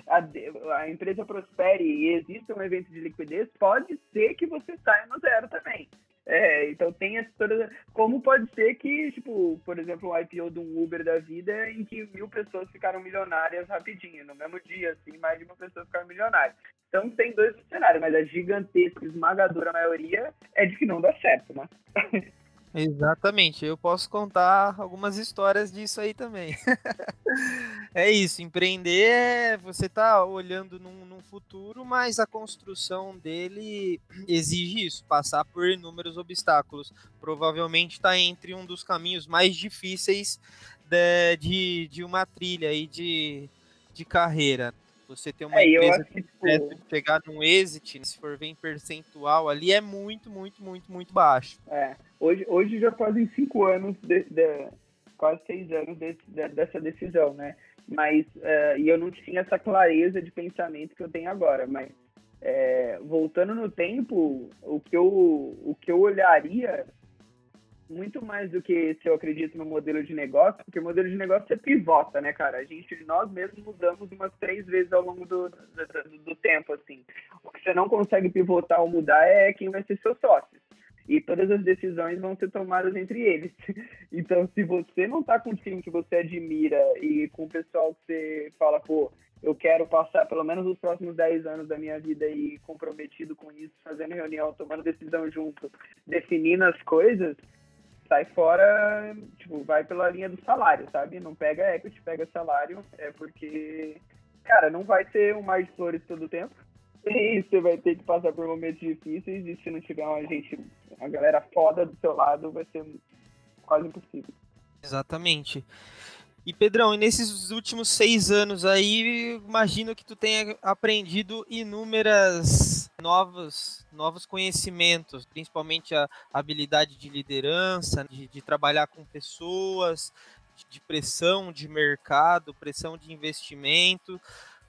a, a empresa prospere e exista um evento de liquidez, pode ser que você saia no zero também. É, então tem essa toda. Como pode ser que, tipo, por exemplo, o IPO de um Uber da vida em que mil pessoas ficaram milionárias rapidinho, no mesmo dia, assim, mais de uma pessoa ficaram milionária. Então tem dois cenários, mas a gigantesca, esmagadora maioria é de que não dá certo, né? Exatamente, eu posso contar algumas histórias disso aí também. é isso, empreender é você tá olhando num, num, futuro, mas a construção dele exige isso, passar por inúmeros obstáculos. Provavelmente está entre um dos caminhos mais difíceis de, de, de uma trilha aí de, de carreira. Você ter uma é, empresa que, tipo... chegar num exit, se for ver em percentual ali, é muito, muito, muito, muito baixo. É. Hoje, hoje já fazem cinco anos, de, de, quase seis anos de, dessa decisão, né? Mas, uh, e eu não tinha essa clareza de pensamento que eu tenho agora, mas é, voltando no tempo, o que eu, o que eu olharia muito mais do que se eu acredito no modelo de negócio, porque o modelo de negócio você pivota, né, cara? A gente, nós mesmos mudamos umas três vezes ao longo do, do, do tempo, assim. O que você não consegue pivotar ou mudar é quem vai ser seu sócio. E todas as decisões vão ser tomadas entre eles. Então, se você não tá com o time que você admira e com o pessoal que você fala, pô, eu quero passar pelo menos os próximos 10 anos da minha vida aí comprometido com isso, fazendo reunião, tomando decisão junto, definindo as coisas, sai fora, tipo, vai pela linha do salário, sabe? Não pega equity, pega salário, é porque, cara, não vai ser um mar de flores todo o tempo. E você vai ter que passar por momentos difíceis e se não tiver uma gente, uma galera foda do seu lado, vai ser quase impossível. Exatamente. E Pedrão, e nesses últimos seis anos aí, imagino que tu tenha aprendido inúmeras novos, novos conhecimentos, principalmente a habilidade de liderança, de, de trabalhar com pessoas, de, de pressão de mercado, pressão de investimento.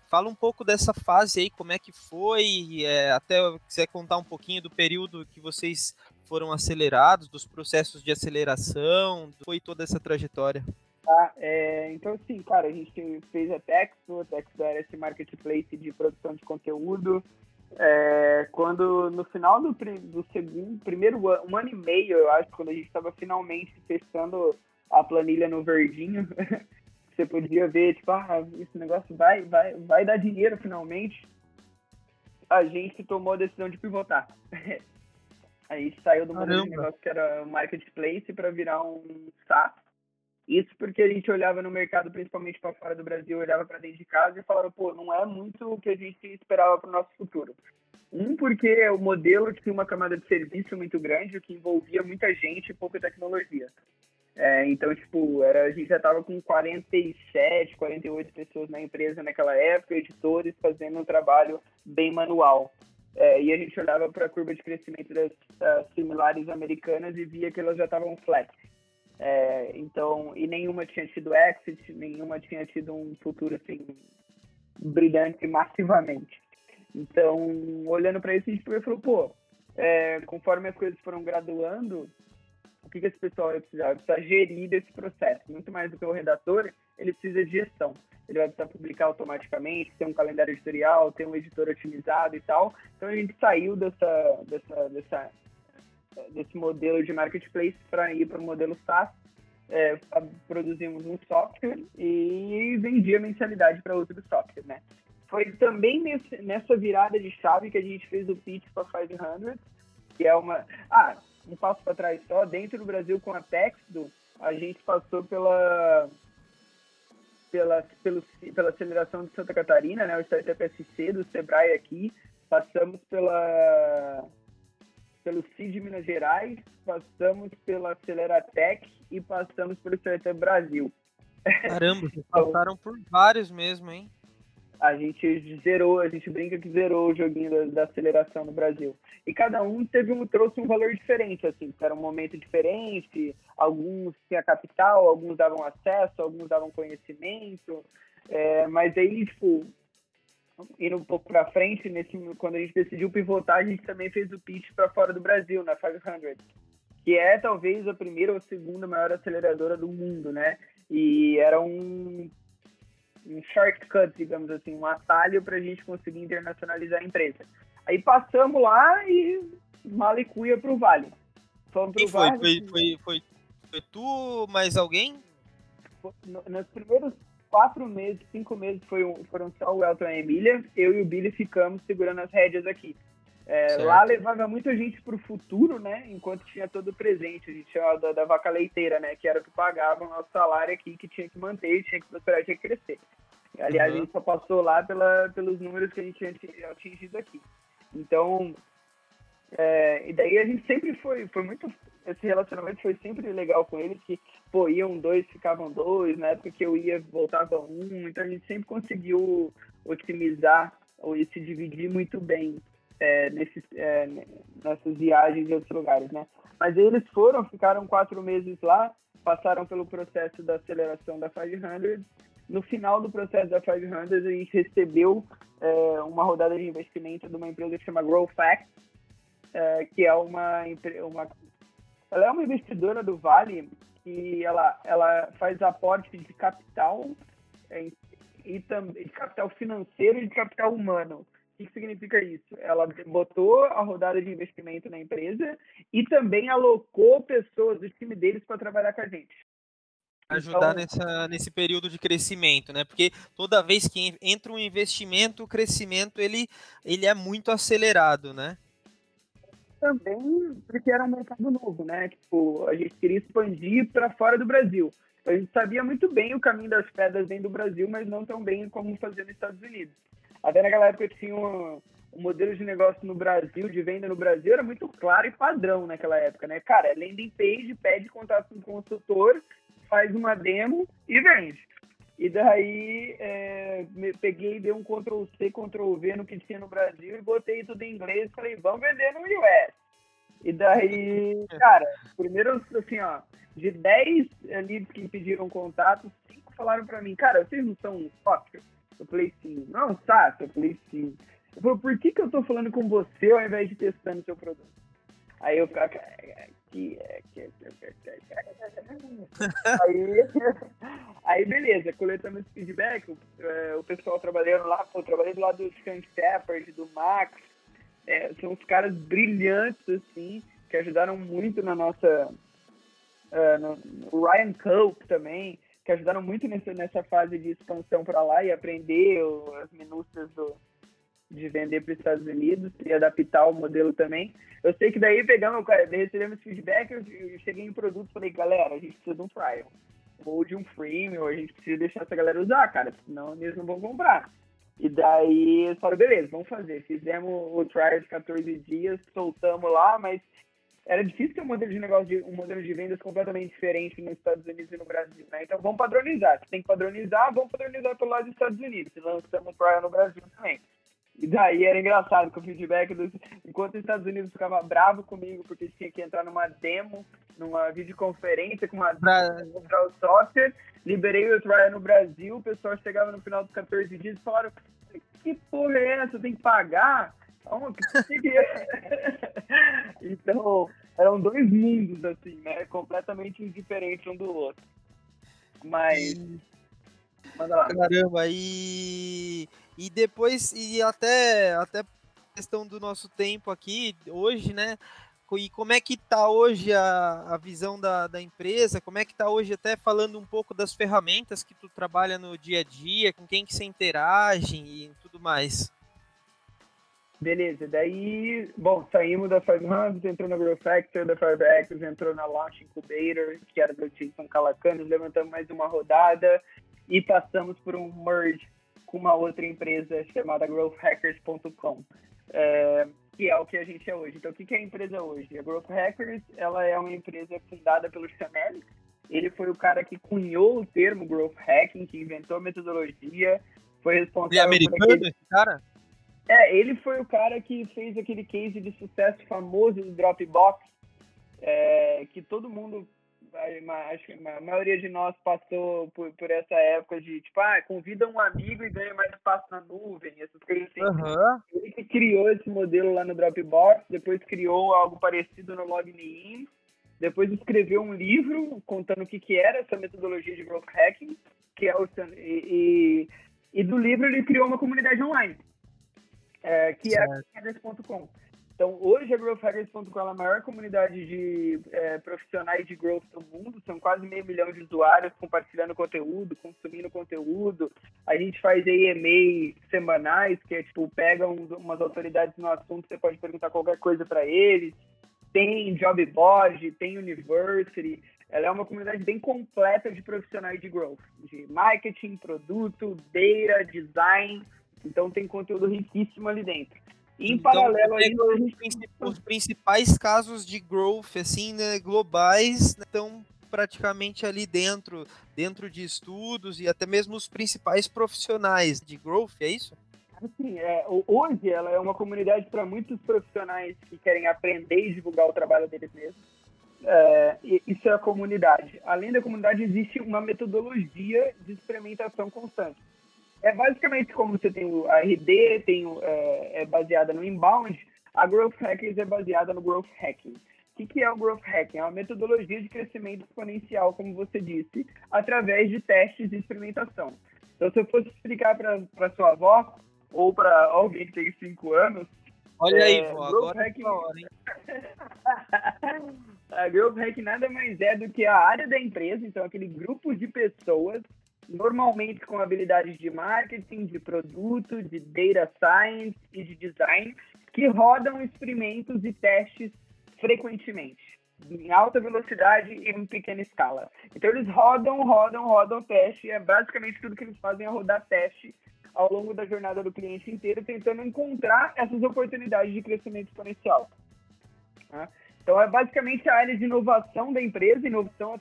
Fala um pouco dessa fase aí, como é que foi, é, até quiser contar um pouquinho do período que vocês foram acelerados, dos processos de aceleração, foi toda essa trajetória. Tá, é, então, assim, cara, a gente fez a Texo, a Texo era esse marketplace de produção de conteúdo. É, quando no final do, do segundo, primeiro ano, um ano e meio, eu acho, quando a gente estava finalmente testando a planilha no verdinho, você podia ver, tipo, ah, esse negócio vai, vai, vai dar dinheiro finalmente. A gente tomou a decisão de pivotar. a gente saiu do modelo de negócio que era marketplace para virar um SaaS isso porque a gente olhava no mercado, principalmente para fora do Brasil, olhava para dentro de casa e falava, pô, não é muito o que a gente esperava para o nosso futuro. Um, porque o modelo tinha uma camada de serviço muito grande, o que envolvia muita gente e pouca tecnologia. É, então, tipo, era, a gente já estava com 47, 48 pessoas na empresa naquela época, editores fazendo um trabalho bem manual. É, e a gente olhava para a curva de crescimento das uh, similares americanas e via que elas já estavam flat. É, então, e nenhuma tinha tido exit, nenhuma tinha tido um futuro assim brilhante massivamente. Então, olhando para isso, a gente falou, pô, é, conforme as coisas foram graduando, o que, que esse pessoal vai precisar? Vai precisar gerir esse processo. Muito mais do que o redator, ele precisa de gestão. Ele vai precisar publicar automaticamente, ter um calendário editorial, ter um editor otimizado e tal. Então, a gente saiu dessa, dessa, dessa desse modelo de marketplace para ir para o modelo SaaS. É, produzimos um software e vendia mensalidade para outro software, né? Foi também nesse, nessa virada de chave que a gente fez o pitch para 500, que é uma... Ah, um passo para trás só, dentro do Brasil com a Texdo, a gente passou pela pela, pelo, pela aceleração de Santa Catarina, né, o Startup SC do Sebrae aqui, passamos pela pelo CID Minas Gerais, passamos pela Aceleratec e passamos pelo Startup Brasil. Caramba, vocês passaram por vários mesmo, hein? A gente zerou, a gente brinca que zerou o joguinho da, da aceleração no Brasil. E cada um teve um, trouxe um valor diferente, assim, era um momento diferente, alguns tinham capital, alguns davam acesso, alguns davam conhecimento, é, mas aí, tipo, indo um pouco para frente, nesse, quando a gente decidiu pivotar, a gente também fez o pitch para fora do Brasil, na 500, que é talvez a primeira ou segunda maior aceleradora do mundo, né? E era um, um shortcut, digamos assim, um atalho para a gente conseguir internacionalizar a empresa. Aí passamos lá e malicuia para o Vale. Fomos pro foi, vale. Foi, foi, foi, foi tu, mais alguém? Nos primeiros quatro meses, cinco meses foi, foram só o Elton e a Emília. Eu e o Billy ficamos segurando as rédeas aqui. É, lá levava muita gente para o futuro, né? Enquanto tinha todo o presente. A gente chamava da, da, vaca leiteira, né? Que era o que pagava o nosso salário aqui, que tinha que manter, tinha que prosperar, tinha que crescer. Aliás, uhum. a gente só passou lá pela, pelos números que a gente tinha atingido aqui. Então, é, e daí a gente sempre foi, foi muito. Esse relacionamento foi sempre legal com eles, que, pô, iam dois, ficavam dois, na época que eu ia, voltava um, então a gente sempre conseguiu otimizar ou se dividir muito bem é, nesses, é, nessas viagens em outros lugares, né? Mas eles foram, ficaram quatro meses lá, passaram pelo processo da aceleração da 500. No final do processo da 500, a gente recebeu é, uma rodada de investimento de uma empresa que chama GrowFact, é, que é uma, uma ela é uma investidora do Vale que ela, ela faz aporte de capital é, e também de capital financeiro e de capital humano. O que significa isso? Ela botou a rodada de investimento na empresa e também alocou pessoas do time deles para trabalhar com a gente. Ajudar então, nessa, nesse período de crescimento, né? Porque toda vez que entra um investimento, o crescimento ele, ele é muito acelerado, né? Também porque era um mercado novo, né? Tipo, a gente queria expandir para fora do Brasil. A gente sabia muito bem o caminho das pedras dentro do Brasil, mas não tão bem como fazer nos Estados Unidos. Até naquela época tinha um, um modelo de negócio no Brasil, de venda no Brasil, era muito claro e padrão naquela época, né? Cara, landing page, pede contato com o consultor, faz uma demo e vende. E daí é, peguei, dei um Ctrl C, Ctrl V no que tinha no Brasil e botei tudo em inglês falei, vamos vender no US. E daí, cara, primeiro assim, ó, de 10 leads que pediram contato, 5 falaram pra mim, cara, vocês não são um software? Eu falei sim. Não, sabe? Eu falei sim. Eu falei, por que, que eu tô falando com você ao invés de testando seu produto? Aí eu Que, que, aí, aí, beleza, coletando esse feedback, o, é, o pessoal trabalhando lá, eu trabalhei do lado do Scan Shepard, do Max, é, são os caras brilhantes, assim, que ajudaram muito na nossa. Uh, no, o Ryan Cope também, que ajudaram muito nessa, nessa fase de expansão para lá e aprender o, as minúcias do, de vender para os Estados Unidos e adaptar o modelo também. Eu sei que daí pegamos, recebemos feedback, eu, cheguei em produto e falei, galera, a gente precisa de um trial. Ou de um frame, ou a gente precisa deixar essa galera usar, cara, senão eles não vão comprar. E daí eles falaram, beleza, vamos fazer. Fizemos o trial de 14 dias, soltamos lá, mas era difícil ter um modelo de negócio, de, um modelo de vendas completamente diferente nos Estados Unidos e no Brasil, né? Então vamos padronizar. Se tem que padronizar, vamos padronizar pelo lado dos Estados Unidos. Lançamos o trial no Brasil também. E daí era engraçado que o feedback dos. Enquanto os Estados Unidos ficava bravo comigo porque tinha que entrar numa demo, numa videoconferência com uma pra... o software, liberei o trial no Brasil, o pessoal chegava no final dos 14 dias e falaram: que porra é essa? Tem que pagar? então, eram dois mundos, assim, né? Completamente indiferentes um do outro. Mas. Manda lá. Caramba, e. E depois, e até, até questão do nosso tempo aqui, hoje, né? E como é que tá hoje a, a visão da, da empresa? Como é que tá hoje, até falando um pouco das ferramentas que tu trabalha no dia a dia, com quem que você interage e tudo mais? Beleza, daí, bom, saímos da 500, entrou na Growth Factor, da 5X, entrou na Launch Incubator, que era do Jason Calacanis, levantamos mais uma rodada e passamos por um merge com uma outra empresa chamada growthhackers.com, é, que é o que a gente é hoje. Então, o que é a empresa hoje? A Growth Hackers, ela é uma empresa fundada pelo Chanel, ele foi o cara que cunhou o termo Growth Hacking, que inventou a metodologia, foi responsável ele é americano, aquele... esse cara? É, ele foi o cara que fez aquele case de sucesso famoso do Dropbox, é, que todo mundo, acho que a maioria de nós passou por, por, essa época de, tipo, ah, convida um amigo e ganha mais espaço na nuvem, essas coisas assim. Uhum. Ele que criou esse modelo lá no Dropbox, depois criou algo parecido no LogMeIn, depois escreveu um livro contando o que, que era essa metodologia de growth hacking, que é o e, e, e do livro ele criou uma comunidade online é, que é a Cadence.com. Então, hoje a GrowthHackers.com é a maior comunidade de é, profissionais de growth do mundo. São quase meio milhão de usuários compartilhando conteúdo, consumindo conteúdo. A gente faz EMA semanais, que é tipo, pega um, umas autoridades no assunto, você pode perguntar qualquer coisa para eles. Tem job board, tem university. Ela é uma comunidade bem completa de profissionais de growth, de marketing, produto, data, design. Então tem conteúdo riquíssimo ali dentro. Em então, paralelo aí, os principais casos de growth assim, né, globais estão praticamente ali dentro, dentro de estudos e até mesmo os principais profissionais de growth, é isso? Assim, é, hoje ela é uma comunidade para muitos profissionais que querem aprender e divulgar o trabalho deles mesmos. É, isso é a comunidade. Além da comunidade, existe uma metodologia de experimentação constante é basicamente como você tem o RD, tem o, é, é baseada no inbound, a Growth Hackers é baseada no Growth Hacking. O que, que é o Growth Hacking? É uma metodologia de crescimento exponencial, como você disse, através de testes e experimentação. Então, se eu fosse explicar para sua avó, ou para alguém que tem 5 anos, Olha é, aí, vó, agora é hacking... é hora, hein? a Growth Hacking nada mais é do que a área da empresa, então aquele grupo de pessoas normalmente com habilidades de marketing, de produto, de data science e de design, que rodam experimentos e testes frequentemente, em alta velocidade e em pequena escala. Então eles rodam, rodam, rodam teste, é basicamente tudo que eles fazem é rodar teste ao longo da jornada do cliente inteiro, tentando encontrar essas oportunidades de crescimento exponencial. Tá? Então é basicamente a área de inovação da empresa, inovação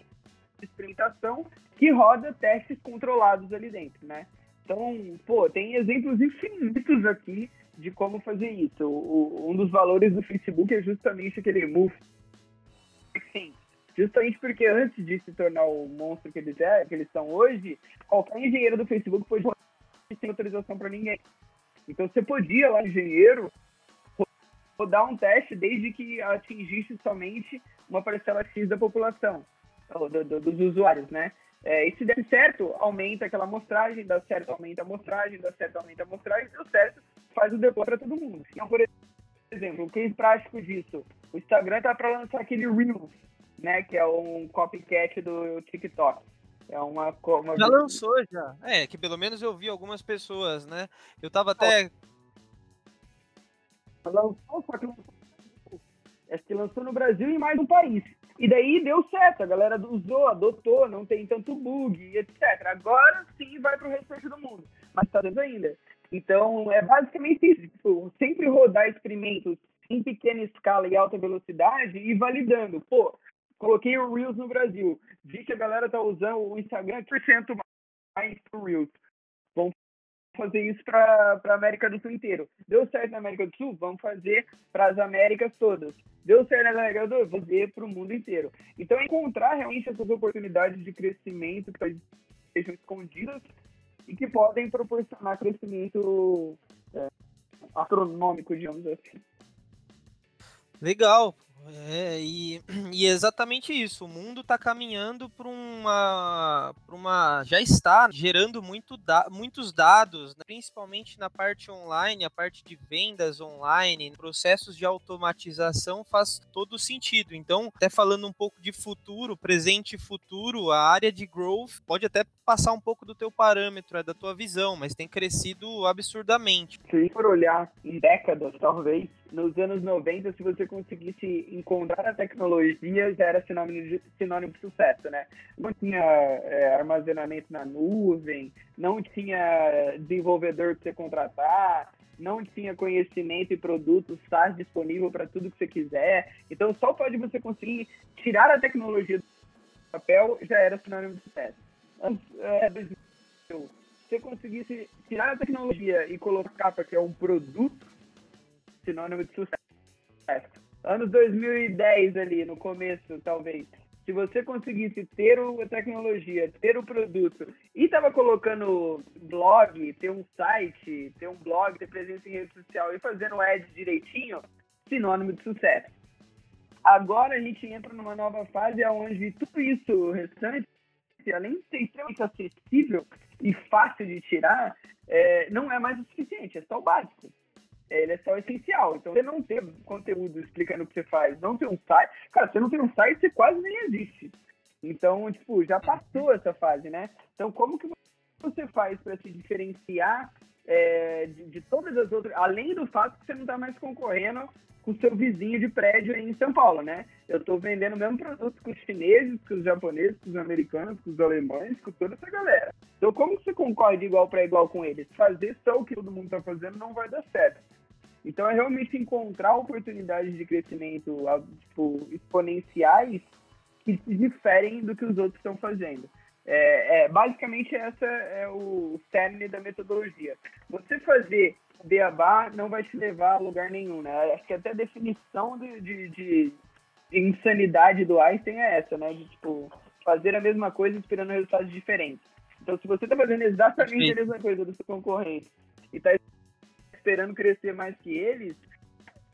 experimentação que roda testes controlados ali dentro, né? Então, pô, tem exemplos infinitos aqui de como fazer isso. O, um dos valores do Facebook é justamente aquele move. Sim, justamente porque antes de se tornar o monstro que eles, é, que eles são hoje, qualquer engenheiro do Facebook pode sem autorização para ninguém. Então você podia lá, engenheiro, rodar um teste desde que atingisse somente uma parcela X da população, do, do, dos usuários, né? É, e se der certo, aumenta aquela amostragem, dá certo, aumenta a amostragem, dá certo, aumenta a amostragem, deu certo, faz o deploy para todo mundo. Então, por exemplo, um case prático disso, o Instagram tá para lançar aquele Reels, né, que é um copycat do TikTok. É uma, uma... Já lançou, já. É, que pelo menos eu vi algumas pessoas, né? Eu tava até... Lançou, só que lançou... Acho que lançou no Brasil e mais um país. E daí deu certo, a galera usou, adotou, não tem tanto bug, etc. Agora sim vai para o restante do mundo, mas está ainda. Então, é basicamente isso. Tipo, sempre rodar experimentos em pequena escala e alta velocidade e validando. Pô, coloquei o Reels no Brasil. Vi que a galera tá usando o Instagram 100% mais pro Reels. Fazer isso para a América do Sul inteiro. Deu certo na América do Sul? Vamos fazer para as Américas todas. Deu certo na América do Sul? Vamos fazer para o mundo inteiro. Então, encontrar realmente essas oportunidades de crescimento que sejam escondidas e que podem proporcionar crescimento é, astronômico, digamos assim. Legal. É, e, e exatamente isso. O mundo está caminhando para uma, uma. Já está gerando muito da, muitos dados, né? principalmente na parte online, a parte de vendas online, processos de automatização faz todo sentido. Então, até falando um pouco de futuro, presente e futuro, a área de growth pode até passar um pouco do teu parâmetro, é da tua visão, mas tem crescido absurdamente. Se for olhar em décadas, talvez, nos anos 90, se você conseguisse encontrar a tecnologia, já era sinônimo de, sinônimo de sucesso, né? Não tinha é, armazenamento na nuvem, não tinha desenvolvedor para você contratar, não tinha conhecimento e produtos SaaS disponível para tudo que você quiser. Então, só pode você conseguir tirar a tecnologia do papel, já era sinônimo de sucesso. É, se você conseguisse tirar a tecnologia e colocar para que é um produto, sinônimo de sucesso. Anos 2010 ali, no começo, talvez. Se você conseguisse ter a tecnologia, ter o produto e estava colocando blog, ter um site, ter um blog, ter presença em rede social e fazendo ads direitinho, sinônimo de sucesso. Agora a gente entra numa nova fase onde tudo isso restante, além de ser extremamente acessível e fácil de tirar, é, não é mais o suficiente, é só o básico. Ele é só essencial. Então, você não ter conteúdo explicando o que você faz, não ter um site. Cara, você não tem um site, você quase nem existe. Então, tipo, já passou essa fase, né? Então, como que você faz para se diferenciar é, de, de, todas as outras, além do fato que você não está mais concorrendo com o seu vizinho de prédio em São Paulo, né? Eu estou vendendo o mesmo produto com os chineses, com os japoneses, com os americanos, com os alemães, com toda essa galera. Então, como você concorre de igual para igual com eles? Fazer só o que todo mundo está fazendo não vai dar certo. Então, é realmente encontrar oportunidades de crescimento tipo, exponenciais que se diferem do que os outros estão fazendo. É, é, basicamente, essa é o cerne da metodologia. Você fazer beabá não vai te levar a lugar nenhum, né? Acho que até a definição de, de, de insanidade do Einstein é essa, né? De, tipo, fazer a mesma coisa esperando resultados diferentes. Então, se você está fazendo exatamente a mesma coisa do seu concorrente e está esperando crescer mais que eles,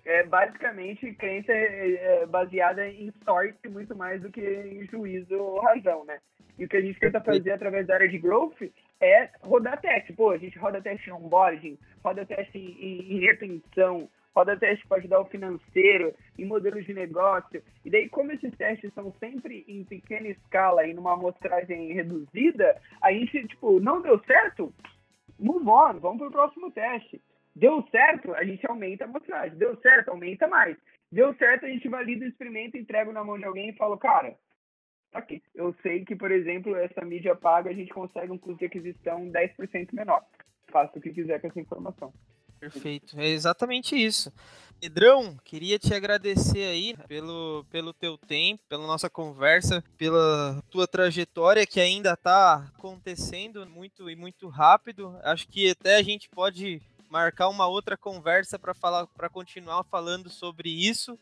é basicamente crença é, é baseada em sorte muito mais do que em juízo ou razão, né? E o que a gente tenta fazer através da área de growth é rodar teste. Pô, a gente roda teste em onboarding, roda teste em, em retenção, roda teste para ajudar o financeiro, em modelos de negócio. E daí, como esses testes são sempre em pequena escala e numa amostragem reduzida, a gente, tipo, não deu certo? Move on, vamos para o próximo teste. Deu certo, a gente aumenta a amostragem. Deu certo, aumenta mais. Deu certo, a gente valida o experimento, entrega na mão de alguém e fala, cara, aqui. Eu sei que, por exemplo, essa mídia paga a gente consegue um custo de aquisição 10% menor. Faça o que quiser com essa informação. Perfeito, é exatamente isso. Pedrão, queria te agradecer aí pelo, pelo teu tempo, pela nossa conversa, pela tua trajetória que ainda está acontecendo muito e muito rápido. Acho que até a gente pode marcar uma outra conversa para falar, para continuar falando sobre isso.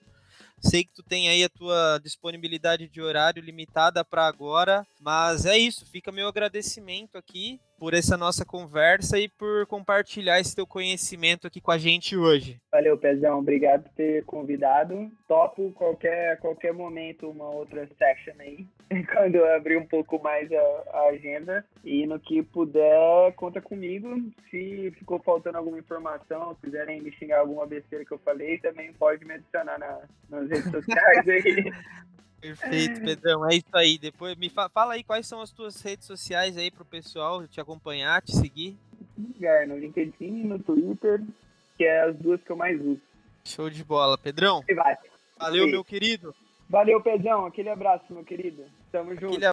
Sei que tu tem aí a tua disponibilidade de horário limitada para agora, mas é isso. Fica meu agradecimento aqui por essa nossa conversa e por compartilhar esse teu conhecimento aqui com a gente hoje. Valeu, Pezão. Obrigado por ter convidado. Topo qualquer, qualquer momento uma outra session aí, quando eu abrir um pouco mais a, a, agenda. E no que puder, conta comigo. Se ficou faltando alguma informação, se quiserem me xingar alguma besteira que eu falei, também pode me adicionar na, nas redes sociais aí. Perfeito, Pedrão. É isso aí. Depois me fa fala aí quais são as tuas redes sociais aí pro pessoal te acompanhar, te seguir. Lugar, no LinkedIn, no Twitter, que é as duas que eu mais uso. Show de bola, Pedrão. Valeu, meu querido. Valeu, Pedrão. Aquele abraço, meu querido. Tamo junto. Aquele